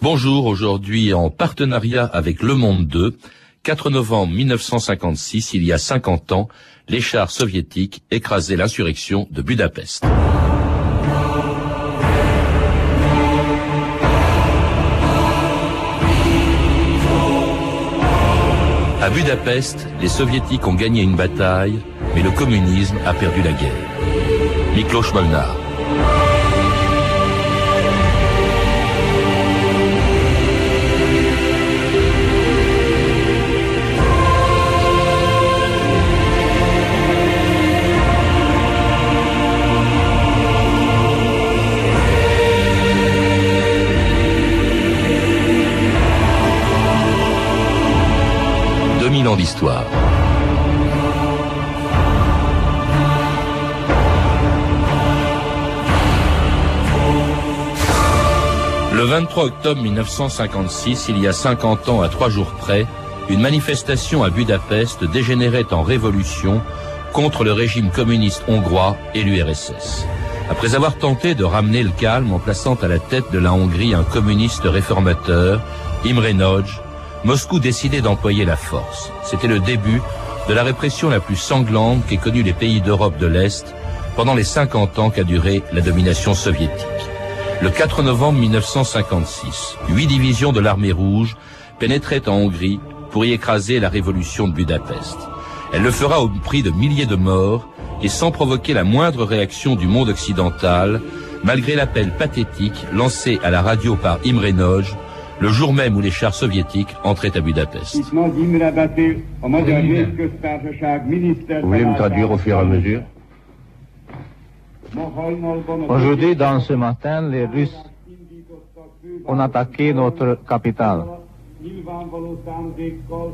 Bonjour, aujourd'hui en partenariat avec Le Monde 2, 4 novembre 1956, il y a 50 ans, les chars soviétiques écrasaient l'insurrection de Budapest. À Budapest, les soviétiques ont gagné une bataille, mais le communisme a perdu la guerre. Miklos Molnar. D'histoire. Le 23 octobre 1956, il y a 50 ans à trois jours près, une manifestation à Budapest dégénérait en révolution contre le régime communiste hongrois et l'URSS. Après avoir tenté de ramener le calme en plaçant à la tête de la Hongrie un communiste réformateur, Imre Nagy, Moscou décidait d'employer la force. C'était le début de la répression la plus sanglante qu'aient connue les pays d'Europe de l'Est pendant les 50 ans qu'a duré la domination soviétique. Le 4 novembre 1956, huit divisions de l'armée rouge pénétraient en Hongrie pour y écraser la révolution de Budapest. Elle le fera au prix de milliers de morts et sans provoquer la moindre réaction du monde occidental, malgré l'appel pathétique lancé à la radio par Imre Nagy, le jour même où les chars soviétiques entraient à Budapest. Vous voulez me traduire au fur et à mesure? Aujourd'hui, dans ce matin, les Russes ont attaqué notre capitale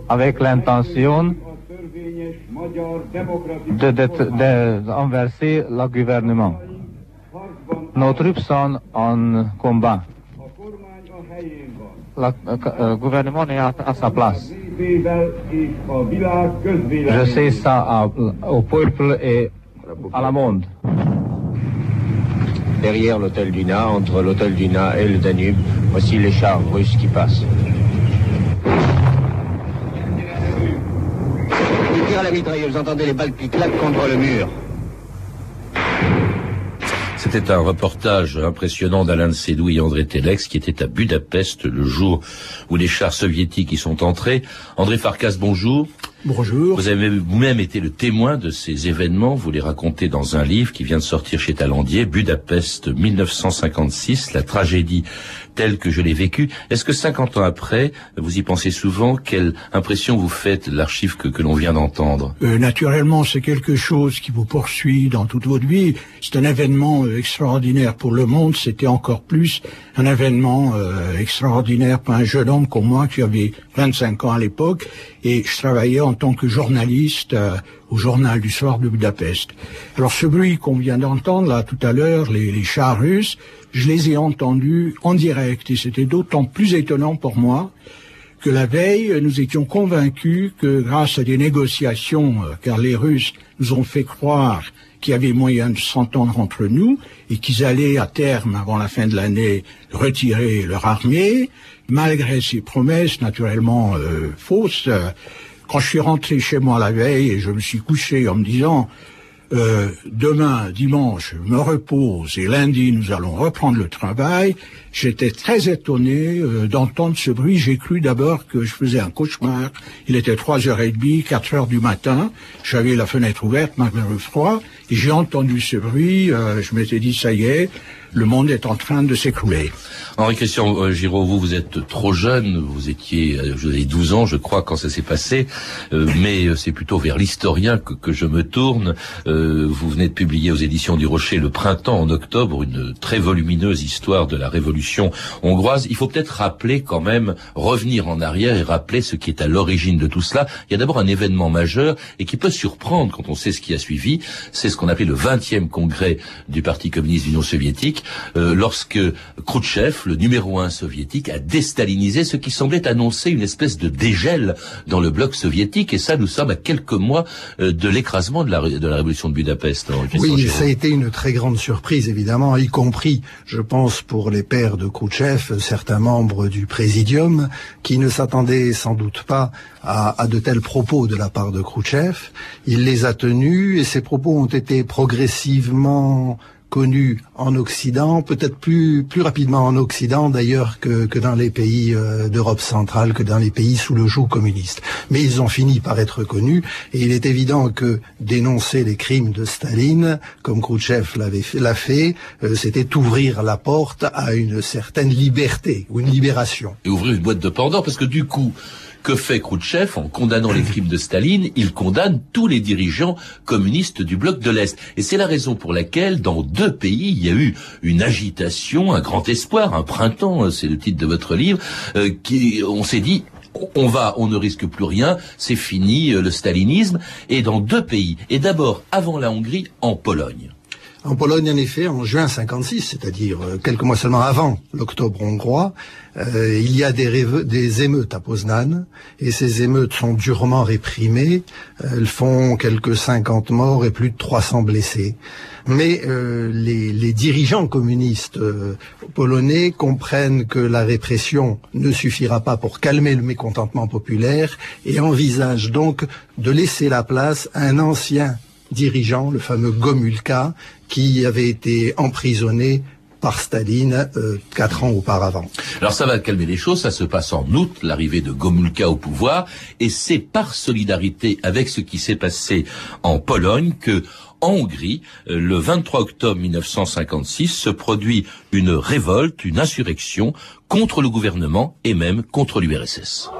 avec l'intention d'enverser de, le gouvernement. Nos troupes sont en combat. Le euh, gouvernement est à, à, sa place. Je sais ça à, au peuple et à la monde. Derrière l'hôtel Duna, entre l'hôtel Duna et le Danube, voici les chars russes qui passent. Ils tirent à la mitrailleuse, vous entendez les balles qui claquent contre le mur. C'était un reportage impressionnant d'Alain de Sédou et André Telex qui était à Budapest le jour où les chars soviétiques y sont entrés. André Farkas, bonjour. Bonjour. Vous avez vous-même été le témoin de ces événements. Vous les racontez dans un livre qui vient de sortir chez Talandier, Budapest 1956, la tragédie telle que je l'ai vécue. Est-ce que 50 ans après, vous y pensez souvent? Quelle impression vous faites l'archive que, que l'on vient d'entendre? Euh, Naturellement, c'est quelque chose qui vous poursuit dans toute votre vie. C'est un événement euh, extraordinaire pour le monde. C'était encore plus un événement euh, extraordinaire pour un jeune homme comme moi qui avait 25 ans à l'époque et je travaillais en tant que journaliste euh, au journal du soir de Budapest. Alors ce bruit qu'on vient d'entendre là tout à l'heure, les, les chars russes, je les ai entendus en direct et c'était d'autant plus étonnant pour moi que la veille, nous étions convaincus que grâce à des négociations, euh, car les Russes nous ont fait croire qu'il y avait moyen de s'entendre entre nous et qu'ils allaient à terme, avant la fin de l'année, retirer leur armée, malgré ces promesses naturellement euh, fausses, euh, quand je suis rentré chez moi la veille et je me suis couché en me disant euh, demain, dimanche, je me repose et lundi, nous allons reprendre le travail. J'étais très étonné euh, d'entendre ce bruit. J'ai cru d'abord que je faisais un cauchemar. Il était trois heures et demie, quatre heures du matin. J'avais la fenêtre ouverte malgré le froid et j'ai entendu ce bruit. Euh, je m'étais dit, ça y est, le monde est en train de s'écrouler. Henri Christian euh, Giraud, vous, vous êtes trop jeune, vous étiez, euh, vous avez 12 ans, je crois, quand ça s'est passé, euh, mais euh, c'est plutôt vers l'historien que, que, je me tourne. Euh, vous venez de publier aux éditions du Rocher le printemps en octobre une très volumineuse histoire de la révolution hongroise. Il faut peut-être rappeler quand même, revenir en arrière et rappeler ce qui est à l'origine de tout cela. Il y a d'abord un événement majeur et qui peut surprendre quand on sait ce qui a suivi. C'est ce qu'on appelait le 20e congrès du Parti communiste d'Union soviétique euh, lorsque Khrouchtchev, le numéro un soviétique, a déstalinisé ce qui semblait annoncer une espèce de dégel dans le bloc soviétique. Et ça, nous sommes à quelques mois euh, de l'écrasement de la, de la révolution de Budapest. Oui, ça a été une très grande surprise, évidemment, y compris, je pense, pour les pères de Khrouchtchev, certains membres du Présidium, qui ne s'attendaient sans doute pas à, à, de tels propos de la part de Khrouchtchev. Il les a tenus et ces propos ont été progressivement connu en Occident, peut-être plus plus rapidement en Occident d'ailleurs que, que dans les pays euh, d'Europe centrale, que dans les pays sous le joug communiste. Mais ils ont fini par être connus et il est évident que dénoncer les crimes de Staline, comme Khrouchtchev l'avait l'a fait, euh, c'était ouvrir la porte à une certaine liberté ou une libération. Et ouvrir une boîte de Pandore parce que du coup que fait Khrouchtchev en condamnant les crimes de Staline? Il condamne tous les dirigeants communistes du bloc de l'Est. Et c'est la raison pour laquelle, dans deux pays, il y a eu une agitation, un grand espoir, un printemps, c'est le titre de votre livre, euh, qui, on s'est dit, on va, on ne risque plus rien, c'est fini euh, le stalinisme, et dans deux pays. Et d'abord, avant la Hongrie, en Pologne. En Pologne, en effet, en juin 56, c'est-à-dire euh, quelques mois seulement avant l'octobre hongrois, euh, il y a des, émeutes à Poznan, et ces émeutes sont durement réprimées. Elles font quelques 50 morts et plus de 300 blessés. Mais euh, les, dirigeants communistes polonais comprennent que la répression ne suffira pas pour calmer le mécontentement populaire et envisagent donc de laisser la place à un ancien dirigeant, le fameux Gomulka, qui avait été emprisonné par Staline euh, quatre ans auparavant. Alors ça va calmer les choses, ça se passe en août, l'arrivée de Gomulka au pouvoir, et c'est par solidarité avec ce qui s'est passé en Pologne que en Hongrie, euh, le 23 octobre 1956, se produit une révolte, une insurrection contre le gouvernement et même contre l'URSS.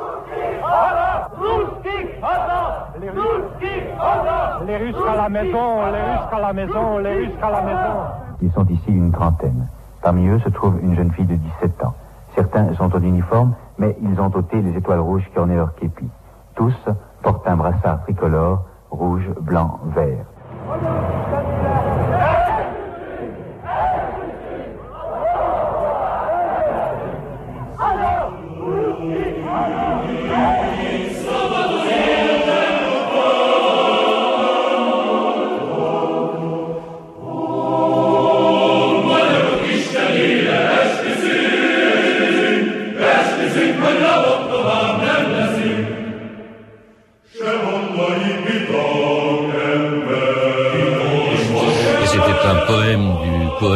Les Russes à la maison, les Russes à la maison, les Russes à la maison. Ils sont ici une trentaine. Parmi eux se trouve une jeune fille de 17 ans. Certains sont en uniforme, mais ils ont ôté les étoiles rouges qui ornaient leur képi. Tous portent un brassard tricolore, rouge, blanc, vert.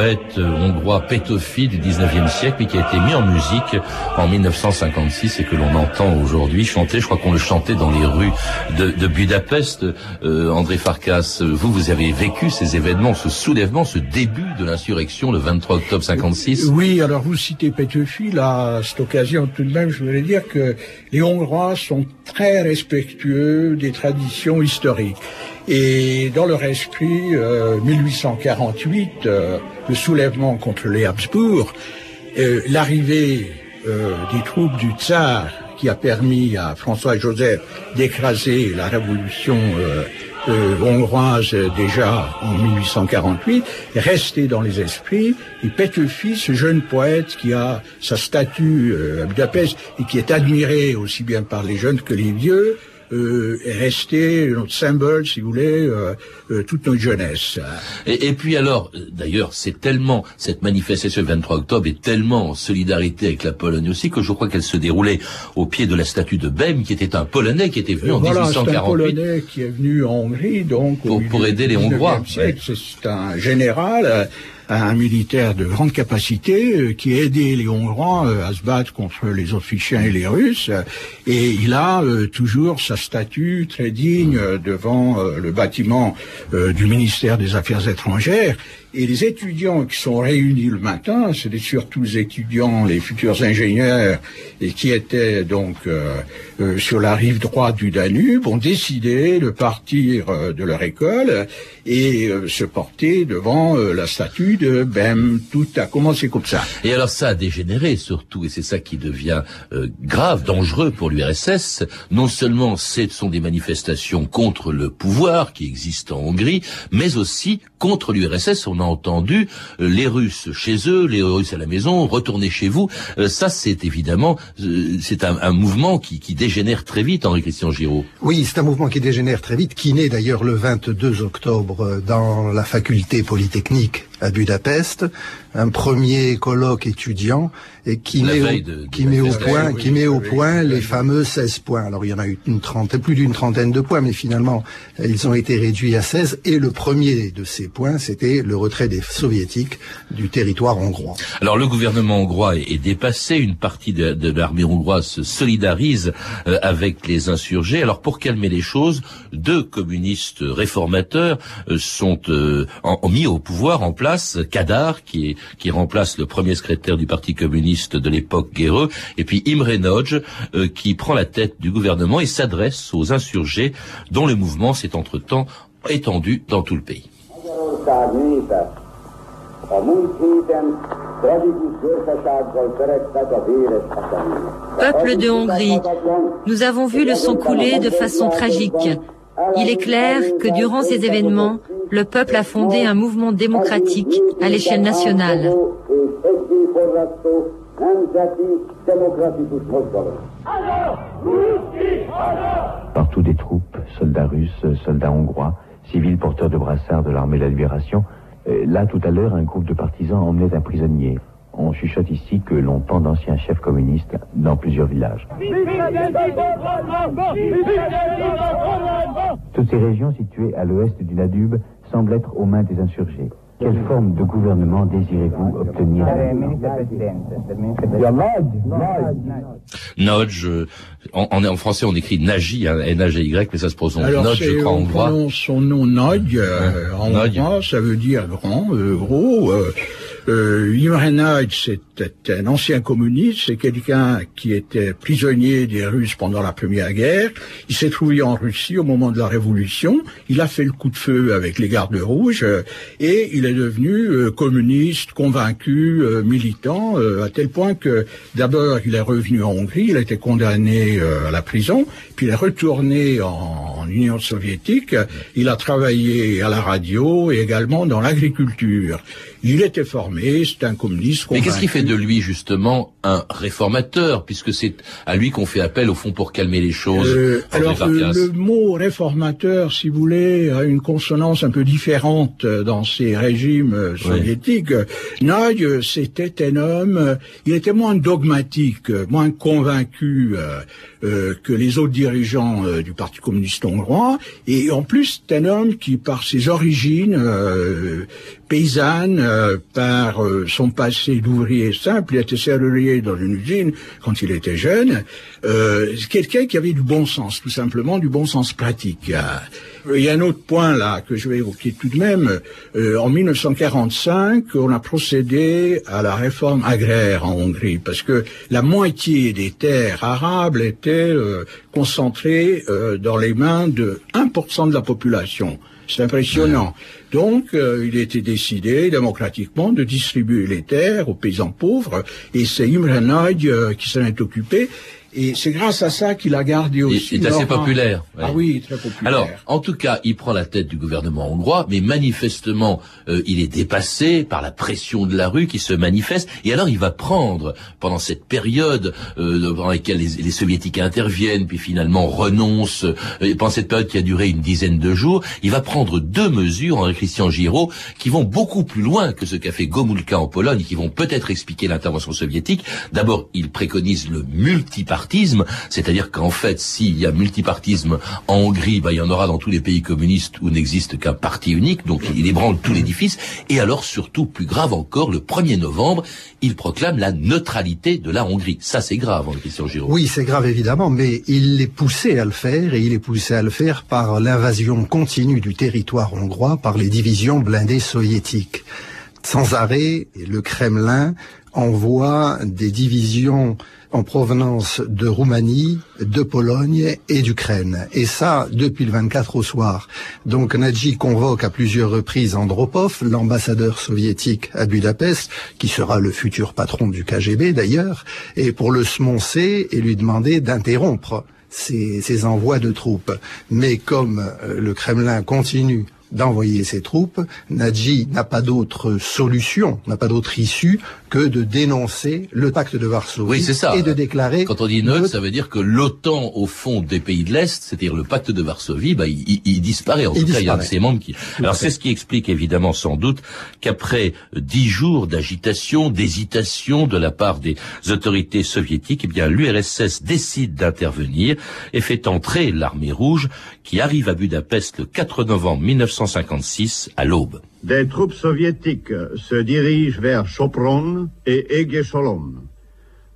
Poète hongrois Pétofi du 19e siècle, mais qui a été mis en musique en 1956 et que l'on entend aujourd'hui chanter. Je crois qu'on le chantait dans les rues de, de Budapest. Euh, André Farkas, vous, vous avez vécu ces événements, ce soulèvement, ce début de l'insurrection le 23 octobre 56 Oui, alors vous citez Pétofi, là, à cette occasion tout de même, je voulais dire que les Hongrois sont très respectueux des traditions historiques. Et dans leur esprit, 1848, euh, euh, le soulèvement contre les Habsbourg, euh, l'arrivée des troupes du tsar qui a permis à François-Joseph d'écraser la révolution hongroise déjà en 1848, est resté dans les esprits. Et Pétefi, ce jeune poète qui a sa statue à Budapest et qui est admiré aussi bien par les jeunes que les vieux, euh, est resté notre symbole, si vous voulez, euh, euh, toute notre jeunesse. Et, et puis alors, d'ailleurs, c'est tellement, cette manifestation du 23 octobre est tellement en solidarité avec la Pologne aussi que je crois qu'elle se déroulait au pied de la statue de Bem, qui était un Polonais qui était venu en voilà, 1848. c'est un Polonais qui est venu en Hongrie, donc... Pour, pour aider les Hongrois. C'est un général un militaire de grande capacité euh, qui a aidé les Hongrois euh, à se battre contre les Autrichiens et les Russes. Et il a euh, toujours sa statue très digne devant le bâtiment du ministère des Affaires étrangères. Et les étudiants qui sont réunis le matin, c'était surtout les étudiants, les futurs ingénieurs, et qui étaient donc euh, euh, sur la rive droite du Danube, ont décidé de partir euh, de leur école et se porter devant la statue de Bem. Tout a commencé comme ça. Et alors ça a dégénéré surtout, et c'est ça qui devient grave, dangereux pour l'URSS. Non seulement ce sont des manifestations contre le pouvoir qui existe en Hongrie, mais aussi contre l'URSS. On a entendu euh, les Russes chez eux, les Russes à la maison, retourner chez vous. Euh, ça, c'est évidemment, c'est un, mouvement qui, qui, dégénère très vite, Henri-Christian Giraud. Oui, c'est un mouvement qui dégénère très vite, qui naît d'ailleurs le 22 octobre dans la faculté polytechnique à Budapest, un premier colloque étudiant et qui met, au, qui met au point, qui met au point les fameux 16 points. Alors il y en a eu une trentaine, plus d'une trentaine de points, mais finalement ils ont été réduits à 16. Et le premier de ces points, c'était le retrait des soviétiques du territoire hongrois. Alors le gouvernement hongrois est, dépassé, une partie de, l'armée hongroise se solidarise euh, avec les insurgés. Alors pour calmer les choses, deux communistes réformateurs euh, sont euh, en, mis au pouvoir en place Kadar, qui, remplace le premier secrétaire du Parti communiste de l'époque Guéreux, et puis Imre Nagy, euh, qui prend la tête du gouvernement et s'adresse aux insurgés, dont le mouvement s'est entre-temps étendu dans tout le pays. Peuple de Hongrie, nous avons vu le sang couler de façon tragique. Il est clair que durant ces événements, le peuple a fondé un mouvement démocratique à l'échelle nationale. Partout des troupes, soldats russes, soldats hongrois, civils porteurs de brassards de l'armée de la libération. Là, tout à l'heure, un groupe de partisans emmenait un prisonnier. On chuchote ici que l'on pend d'anciens chefs communistes dans plusieurs villages. Toutes ces régions situées à l'ouest du Danube semblent être aux mains des insurgés. Quelle forme de gouvernement désirez-vous obtenir Nodge, euh, en, en, français on écrit Nagy, hein, N-A-G-Y, mais ça se prononce Nodge, je crois, en hongrois. son nom Nodge, euh, en hongrois, ça veut dire grand, euh, gros. Euh, euh, Imre c'était un ancien communiste, c'est quelqu'un qui était prisonnier des Russes pendant la Première Guerre. Il s'est trouvé en Russie au moment de la Révolution. Il a fait le coup de feu avec les gardes rouges euh, et il est devenu euh, communiste, convaincu, euh, militant, à tel point que d'abord il est revenu en Hongrie, il a été condamné à la prison, puis il est retourné en Union soviétique. Il a travaillé à la radio et également dans l'agriculture. Il était formé, c'est un communiste. Mais qu'est-ce qui fait de lui justement un réformateur, puisque c'est à lui qu'on fait appel au fond pour calmer les choses euh, Alors le mot réformateur, si vous voulez, a une consonance un peu différente dans ces régimes euh, soviétiques. Oui. c'était un homme, il était moins dogmatique, moins convaincu euh, que les autres dirigeants du Parti communiste hongrois, et en plus c'est un homme qui, par ses origines paysannes, par son passé d'ouvrier simple, il était serrurier dans une usine quand il était jeune, euh, quelqu'un qui avait du bon sens, tout simplement, du bon sens pratique. Il y a un autre point là que je vais évoquer tout de même. Euh, en 1945, on a procédé à la réforme agraire en Hongrie parce que la moitié des terres arables étaient euh, concentrées euh, dans les mains de 1% de la population. C'est impressionnant. Donc, euh, il était décidé démocratiquement de distribuer les terres aux paysans pauvres, et c'est Imre euh, qui s'en est occupé. Et c'est grâce à ça qu'il a gardé aussi. Il est assez populaire. Ah oui, très populaire. Alors, en tout cas, il prend la tête du gouvernement hongrois, mais manifestement, euh, il est dépassé par la pression de la rue qui se manifeste. Et alors, il va prendre, pendant cette période euh, pendant laquelle les, soviétiques interviennent, puis finalement renoncent, euh, pendant cette période qui a duré une dizaine de jours, il va prendre deux mesures, Henri Christian Giraud, qui vont beaucoup plus loin que ce qu'a fait Gomulka en Pologne, qui vont peut-être expliquer l'intervention soviétique. D'abord, il préconise le multipartisme c'est-à-dire qu'en fait, s'il y a multipartisme en Hongrie, bah, il y en aura dans tous les pays communistes où n'existe qu'un parti unique, donc il ébranle tout l'édifice. Et alors, surtout, plus grave encore, le 1er novembre, il proclame la neutralité de la Hongrie. Ça, c'est grave, en Christian Giraud. Oui, c'est grave, évidemment, mais il est poussé à le faire, et il est poussé à le faire par l'invasion continue du territoire hongrois par les divisions blindées soviétiques. Sans arrêt, le Kremlin envoie des divisions en provenance de Roumanie, de Pologne et d'Ukraine. Et ça, depuis le 24 au soir. Donc Nadji convoque à plusieurs reprises Andropov, l'ambassadeur soviétique à Budapest, qui sera le futur patron du KGB d'ailleurs, et pour le smoncer et lui demander d'interrompre ces, envois de troupes. Mais comme euh, le Kremlin continue d'envoyer ses troupes. Nadji n'a pas d'autre solution, n'a pas d'autre issue que de dénoncer le pacte de Varsovie Oui, ça. et de déclarer. Quand on dit neutre, ça veut dire que l'OTAN, au fond des pays de l'Est, c'est-à-dire le pacte de Varsovie, bah, il, il- il disparaît. En Il tout cas, il y a disparaît. ses membres qui... Alors c'est ce qui explique évidemment sans doute qu'après dix jours d'agitation, d'hésitation de la part des autorités soviétiques, eh bien l'URSS décide d'intervenir et fait entrer l'armée rouge qui arrive à Budapest le 4 novembre 1956 à l'aube. Des troupes soviétiques se dirigent vers Sopron et Egesholom.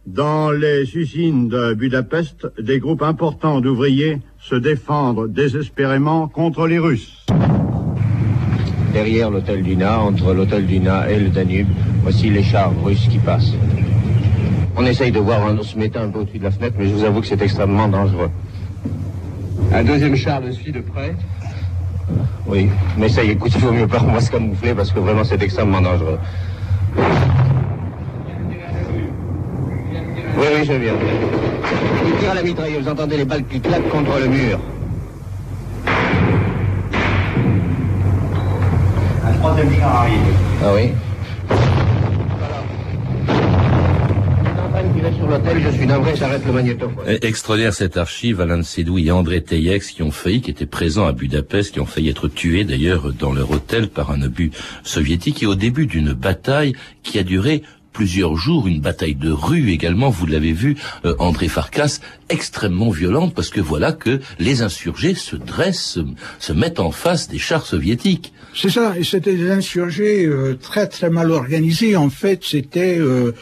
Dans les usines de Budapest, des groupes importants d'ouvriers se défendent désespérément contre les Russes. Derrière l'hôtel Duna, entre l'hôtel Duna et le Danube, voici les chars russes qui passent. On essaye de voir, on se mettait un peu au-dessus de la fenêtre, mais je vous avoue que c'est extrêmement dangereux. Un deuxième char le suit de près Oui, mais ça y est, écoute, il vaut mieux pas qu'on va se camoufler parce que vraiment c'est extrêmement dangereux. Oui, oui, je viens. Il tire à la mitrailleuse, vous entendez les balles qui claquent contre le mur. Un troisième char arrive. Ah oui en train de tirer sur l'hôtel, je suis navré, j'arrête le magnétophone. Eh, Extraordinaire cette archive, Alain Sédoui et André Teyex qui ont failli, qui étaient présents à Budapest, qui ont failli être tués d'ailleurs dans leur hôtel par un obus soviétique et au début d'une bataille qui a duré plusieurs jours, une bataille de rue également, vous l'avez vu, euh, André Farkas, extrêmement violente parce que voilà que les insurgés se dressent, se, se mettent en face des chars soviétiques. C'est ça, et c'était des insurgés euh, très très mal organisés. En fait, c'était euh,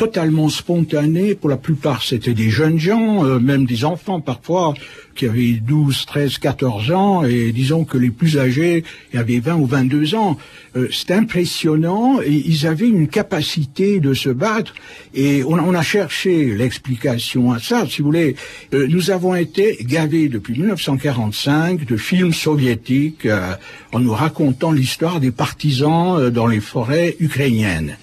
totalement spontané. Pour la plupart, c'était des jeunes gens, euh, même des enfants parfois, qui avaient 12, 13, 14 ans, et disons que les plus âgés avaient 20 ou 22 ans. Euh, c'est impressionnant, et ils avaient une capacité de se battre, et on, on a cherché l'explication à ça, si vous voulez. Euh, nous avons été gavés depuis 1945 de films soviétiques euh, en nous racontant l'histoire des partisans euh, dans les forêts ukrainiennes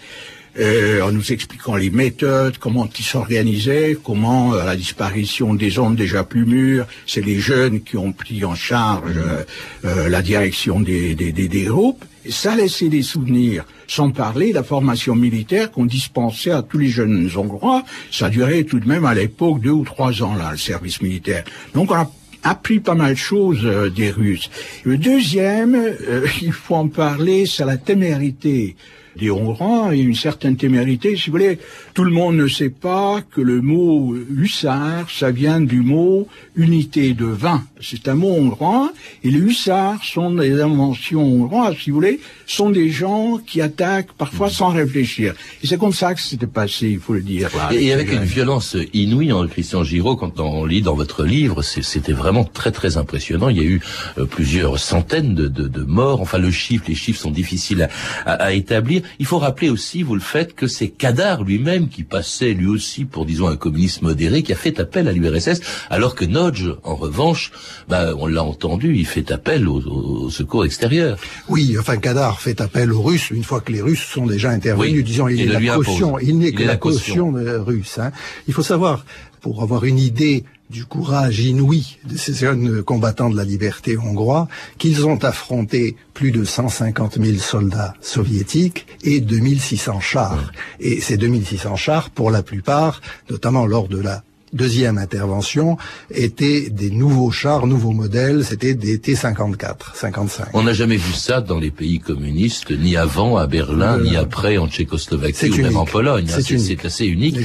euh, en nous expliquant les méthodes, comment ils s'organisaient, comment euh, à la disparition des hommes déjà plus mûrs, c'est les jeunes qui ont pris en charge euh, euh, la direction des, des, des, groupes. Ça laissait des souvenirs, sans parler de la formation militaire qu'on dispensait à tous les jeunes Hongrois. Ça durait tout de même à l'époque deux ou trois ans, là, le service militaire. Donc on a appris pas mal de choses euh, des Russes. Le deuxième, euh, il faut en parler, c'est la témérité des Hongrois. A une certaine témérité, si vous voulez. Tout le monde ne sait pas que le mot hussard, ça vient du mot unité de vin. C'est un mot hongrois. Et les hussards sont des inventions hongroises, si vous voulez, sont des gens qui attaquent parfois sans réfléchir. Et c'est comme ça que c'était passé, il faut le dire. Et, avec une violence inouïe, en Christian Giraud, quand on lit dans votre livre, c'était vraiment très très impressionnant. Il y a eu euh, plusieurs centaines de, de- de morts. Enfin, le chiffre, les chiffres sont difficiles à, à- à établir. Il faut rappeler aussi, vous le faites, que c'est Kadar lui-même qui passait lui aussi pour, disons, un communiste modéré, qui a fait appel à l'URSS, alors que Nodge, en revanche, bah, on l'a entendu, il fait appel au, au secours extérieur. Oui, enfin, Kadar fait appel aux Russes une fois que les Russes sont déjà intervenus, Oui, disons, il est la caution, n'est Il que est la la caution. caution euh, russe. hein. Il faut savoir, pour avoir une idée du courage inouï de ces jeunes combattants de la liberté hongrois, qu'ils ont affronté plus de 150 000 soldats soviétiques et 2600 chars. Et ces 2600 chars, pour la plupart, notamment lors de la deuxième intervention, étaient des nouveaux chars, nouveaux modèles, c'était des T-54, 55. On n'a jamais vu ça dans les pays communistes, ni avant à Berlin, Euh, ni après en Tchécoslovaquie ou même en. Pologne. hein. C'est assez unique.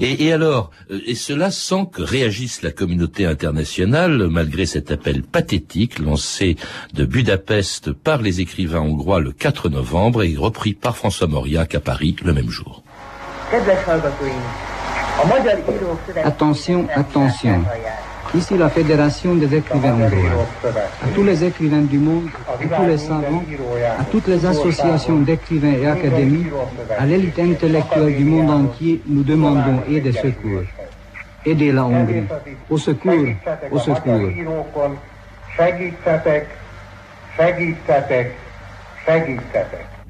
Et, et alors, euh, et cela sans que réagisse la communauté internationale, malgré cet appel pathétique lancé de Budapest par les écrivains hongrois le 4 novembre et repris par François Mauriac à Paris le même jour. Attention, attention. Ici la Fédération des écrivains hongrois. À tous les écrivains du monde, à tous les savants, à toutes les associations d'écrivains et académies, à l'élite intellectuelle du monde entier, nous demandons aide et secours. Aidez la Hongrie. Au secours, au secours.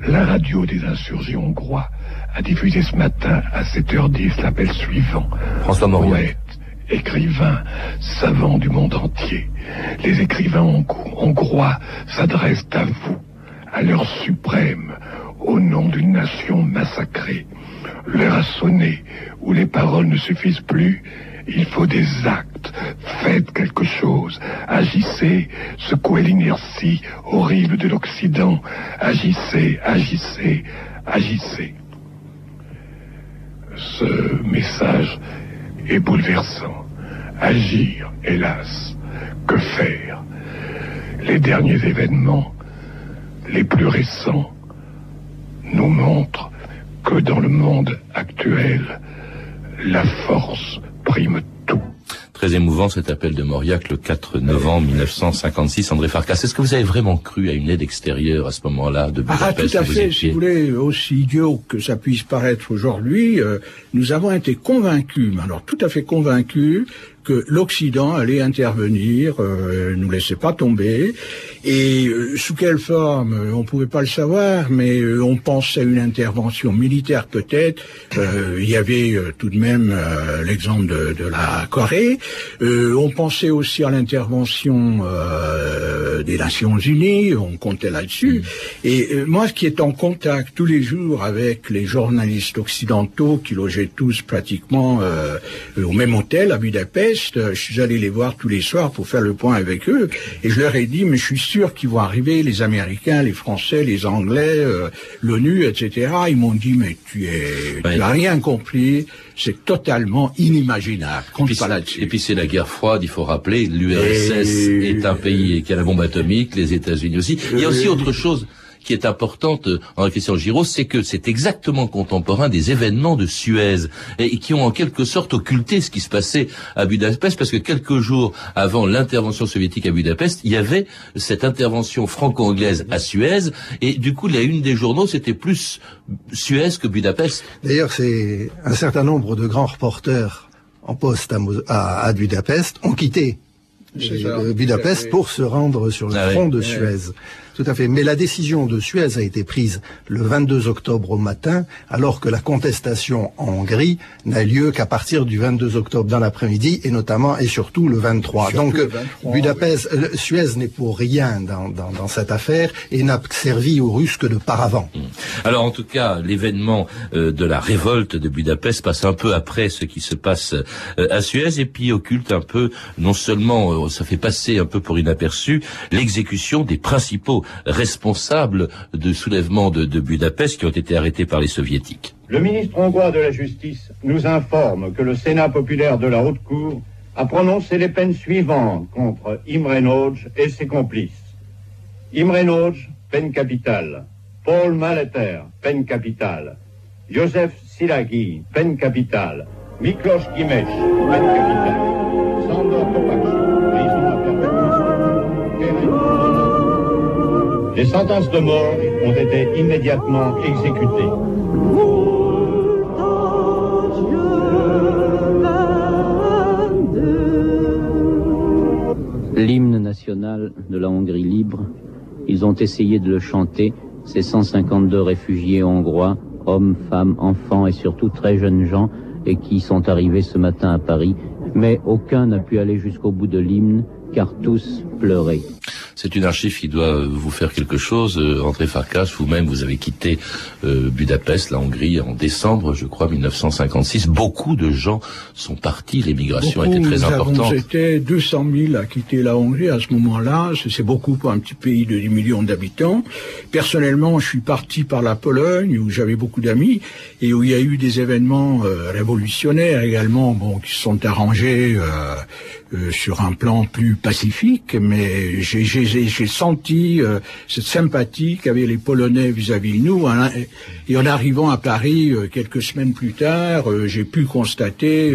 La radio des insurgés hongrois a diffusé ce matin à 7h10 l'appel suivant. François Mauriac. Poète, écrivains, savants du monde entier, les écrivains hongrois s'adressent à vous, à l'heure suprême, au nom d'une nation massacrée. L'heure a sonné, où les paroles ne suffisent plus, il faut des actes. Faites quelque chose. Agissez. Secouez l'inertie horrible de l'Occident. Agissez, agissez, agissez. Ce message est bouleversant. Agir, hélas. Que faire? Les derniers événements, les plus récents, nous montrent que dans le monde actuel, la force prime. Très émouvant cet appel de Mauriac le 4 novembre 1956. André Farkas, est-ce que vous avez vraiment cru à une aide extérieure à ce moment-là de Budapest Ah, tout à fait. Si vous voulez, aussi idiot que ça puisse paraître aujourd'hui, euh, nous avons été convaincus, mais alors tout à fait convaincus, que l'Occident allait intervenir, euh, nous laissait pas tomber, et euh, sous quelle forme, euh, on ne pouvait pas le savoir, mais euh, on pensait à une intervention militaire peut-être. il y avait tout de même l'exemple de, de, la Corée. on pensait aussi à l'intervention des Nations Unies, on comptait là-dessus. Mm. Et moi, qui est en contact tous les jours avec les journalistes occidentaux qui logeaient tous pratiquement au même hôtel à Budapest, je suis allé les voir tous les soirs pour faire le point avec eux, et je leur ai dit, mais je suis sûr qu'ils vont arriver, les Américains, les Français, les Anglais, euh, l'ONU, etc. Ils m'ont dit, mais tu es, tu n'as rien compris, c'est totalement inimaginable. Compte et puis, pas là-dessus. Et puis c'est la guerre froide, il faut rappeler, l'URSS est un pays qui a la bombe atomique, les États-Unis aussi. Il y a aussi autre chose qui est importante en question Giraud, c'est que c'est exactement contemporain des événements de Suez et qui ont en quelque sorte occulté ce qui se passait à Budapest parce que quelques jours avant l'intervention soviétique à Budapest, il y avait cette intervention franco-anglaise à Suez et du coup la une des journaux c'était plus Suez que Budapest. D'ailleurs, c'est un certain nombre de grands reporters en poste à, à Budapest ont quitté euh, Budapest pour se rendre sur le ah front de Suez. Tout à fait. Mais la décision de Suez a été prise le 22 octobre au matin, alors que la contestation en Hongrie n'a lieu qu'à partir du 22 octobre dans l'après-midi, et notamment et surtout le 23. Donc Budapest, euh, Suez n'est pour rien dans, dans, dans, cette affaire et n'a servi aux Russes que de paravent. Hmm. Alors en tout cas, l'événement euh, de la révolte de Budapest passe un peu après ce qui se passe euh, à Suez et puis occulte un peu, non seulement ça fait passer un peu pour inaperçu, l'exécution des principaux responsables de soulèvement de, Budapest qui ont été arrêtés par les soviétiques. Le ministre hongrois de la Justice nous informe que le Sénat populaire de la Haute Cour a prononcé les peines suivantes contre Imre Nagy et ses complices. Imre Nagy, peine capitale. Paul Maleter, peine capitale. Joseph Silagi, peine capitale. Miklos Gimech, peine capitale. Les sentences de mort ont été immédiatement exécutées. L'hymne national de la Hongrie libre, ils ont essayé de le chanter, ces 152 réfugiés hongrois, hommes, femmes, enfants et surtout très jeunes gens, et qui sont arrivés ce matin à Paris, mais aucun n'a pu aller jusqu'au bout de l'hymne, car tous pleuraient. C'est une archive qui doit vous faire quelque chose. Euh, André Farkas, vous-même, vous avez quitté euh, Budapest, la Hongrie, en décembre, je crois, 1956. Beaucoup de gens sont partis. L'émigration était très importante. C'était 200 000 à quitter la Hongrie à ce moment-là. C'est beaucoup pour un petit pays de 10 millions d'habitants. Personnellement, je suis parti par la Pologne, où j'avais beaucoup d'amis, et où il y a eu des événements euh, révolutionnaires également, bon, qui se sont arrangés euh, euh, sur un plan plus pacifique, mais j'ai senti euh, cette sympathie qu'avaient les Polonais vis-à-vis de nous. Hein, et en arrivant à Paris euh, quelques semaines plus tard, j'ai pu constater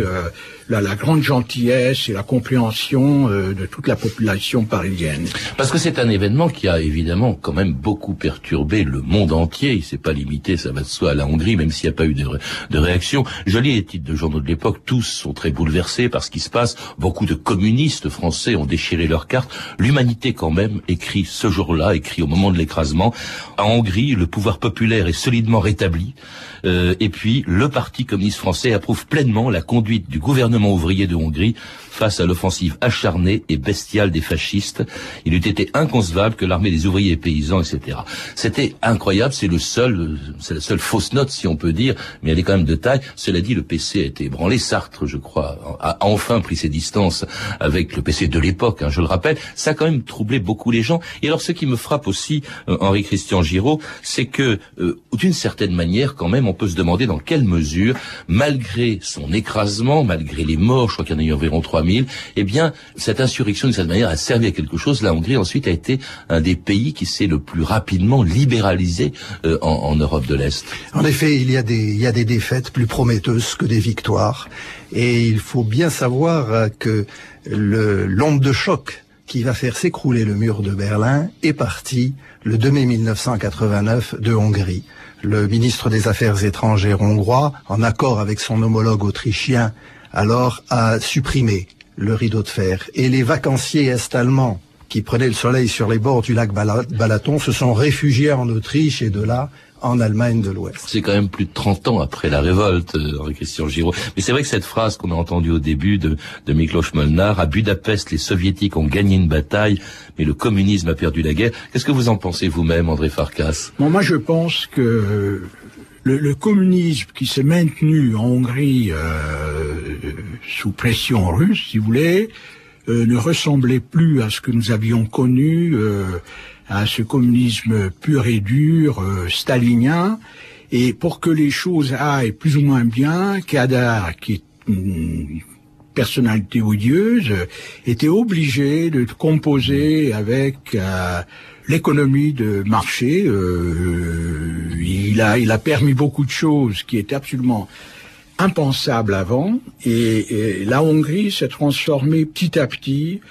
la, grande gentillesse et la compréhension euh, de toute la population parisienne. Parce que c'est un événement qui a évidemment quand même beaucoup perturbé le monde entier. Il s'est pas limité, ça va de soi, à la Hongrie, même s'il n'y a pas eu de, de réaction. Je lis les titres de journaux de l'époque, tous sont très bouleversés par ce qui se passe. Beaucoup de communistes français ont déchiré leurs cartes. L'humanité quand même écrit ce jour-là, écrit au moment de l'écrasement. En Hongrie, le pouvoir populaire est solidement rétabli. Euh, et puis, le Parti communiste français approuve pleinement la conduite du gouvernement ouvrier de Hongrie face à l'offensive acharnée et bestiale des fascistes. Il eût été inconcevable que l'armée des ouvriers et paysans, etc. C'était incroyable, c'est le seul, c'est la seule fausse note, si on peut dire, mais elle est quand même de taille. Cela dit, le PC a été ébranlé. Sartre, je crois, a enfin pris ses distances avec le PC de l'époque, hein, je le rappelle. Ça a quand même troublé beaucoup les gens. Et alors, ce qui me frappe aussi, euh, Henri-Christian Giraud, c'est que, euh, d'une certaine manière, quand même, on peut se demander dans quelle mesure, malgré son écrasement, malgré les morts, je crois qu'il y en a eu environ 3000, eh bien, cette insurrection, d'une certaine manière, a servi à quelque chose. La Hongrie, ensuite, a été un des pays qui s'est le plus rapidement libéralisé euh, en, Europe de l'Est. En effet, il y, a des, il y a des défaites plus prometteuses que des victoires. Et il faut bien savoir euh, que l'onde de choc qui va faire s'écrouler le mur de Berlin est parti le 2 mai 1989 de Hongrie. Le ministre des Affaires étrangères hongrois, en accord avec son homologue autrichien, alors a supprimé le rideau de fer. Et les vacanciers est-allemands qui prenaient le soleil sur les bords du lac Balaton se sont réfugiés en Autriche et de là en Allemagne de l'Ouest. C'est quand même plus de 30 ans après la révolte, euh, Henri Christian Giraud. Mais c'est vrai que cette phrase qu'on a entendue au début de, de Miklos Molnar, à Budapest, les soviétiques ont gagné une bataille, mais le communisme a perdu la guerre. Qu'est-ce que vous en pensez vous-même, André Farkas? Bon, Moi, je pense que le, le communisme qui s'est maintenu en Hongrie euh, sous pression russe, si vous voulez, euh, ne ressemblait plus à ce que nous avions connu, euh, à ce communisme pur et dur, euh, stalinien. Et pour que les choses aillent plus ou moins bien, Kadar, qui est une personnalité odieuse, était obligé de composer avec euh, l'économie de marché. Euh, il a, il a permis beaucoup de choses qui étaient absolument impensable avant, et, et la Hongrie s'est transformée petit à petit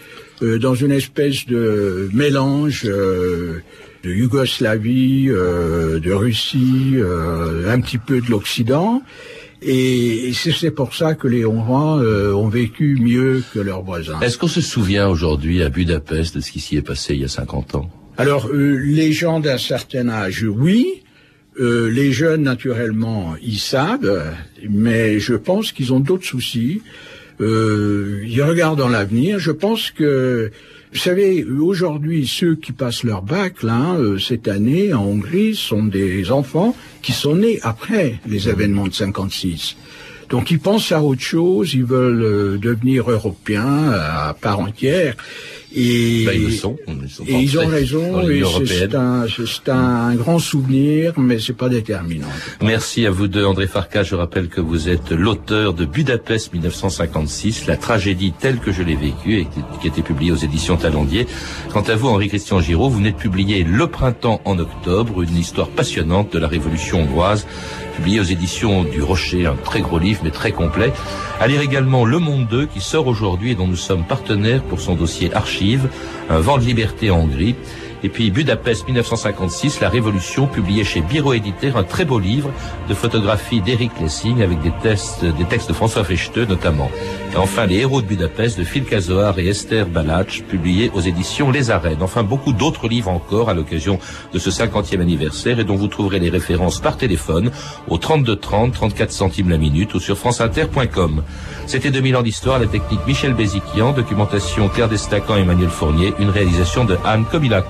euh, dans une espèce de mélange euh, de Yougoslavie, euh, de Russie, euh, un petit peu de l'Occident. Et c'est pour ça que les Hongrois euh, ont vécu mieux que leurs voisins. Est-ce qu'on se souvient aujourd'hui à Budapest de ce qui s'y est passé il y a 50 ans? Alors, euh, les gens d'un certain âge, oui. Euh, les jeunes, naturellement, ils savent, mais je pense qu'ils ont d'autres soucis. Euh, ils regardent dans l'avenir. Je pense que, vous savez, aujourd'hui, ceux qui passent leur bac, là, euh, cette année, en Hongrie, sont des enfants qui sont nés après les événements de 56. Donc ils pensent à autre chose, ils veulent euh, devenir européens à part entière. Et, ben, ils le sont. Ils sont et ils ont raison. Et c'est un, un, grand souvenir, mais c'est pas déterminant. Merci à vous deux, André Farca. Je rappelle que vous êtes l'auteur de Budapest 1956, la tragédie telle que je l'ai vécue, et qui a été publiée aux éditions Talendier. Quant à vous, Henri Christian Giraud, vous venez de publier Le Printemps en octobre, une histoire passionnante de la Révolution hongroise, publiée aux éditions du Rocher, un très gros livre, mais très complet. À lire également Le Monde 2, qui sort aujourd'hui et dont nous sommes partenaires pour son dossier Un vent de liberté en Hongrie. Et puis Budapest 1956, La Révolution, publié chez Biro Éditeur, un très beau livre de photographie d'Eric Lessing avec des, tests, des textes de François Fechteux notamment. Et enfin Les Héros de Budapest de Phil Cazoar et Esther Balach, publiés aux éditions Les Arènes. Enfin beaucoup d'autres livres encore à l'occasion de ce 50e anniversaire et dont vous trouverez les références par téléphone au 32 30, 34 centimes la minute ou sur franceinter.com. C'était 2000 ans d'histoire, la technique Michel Béziquian, documentation Claire Destacan et Emmanuel Fournier, une réalisation de Anne Kobilac.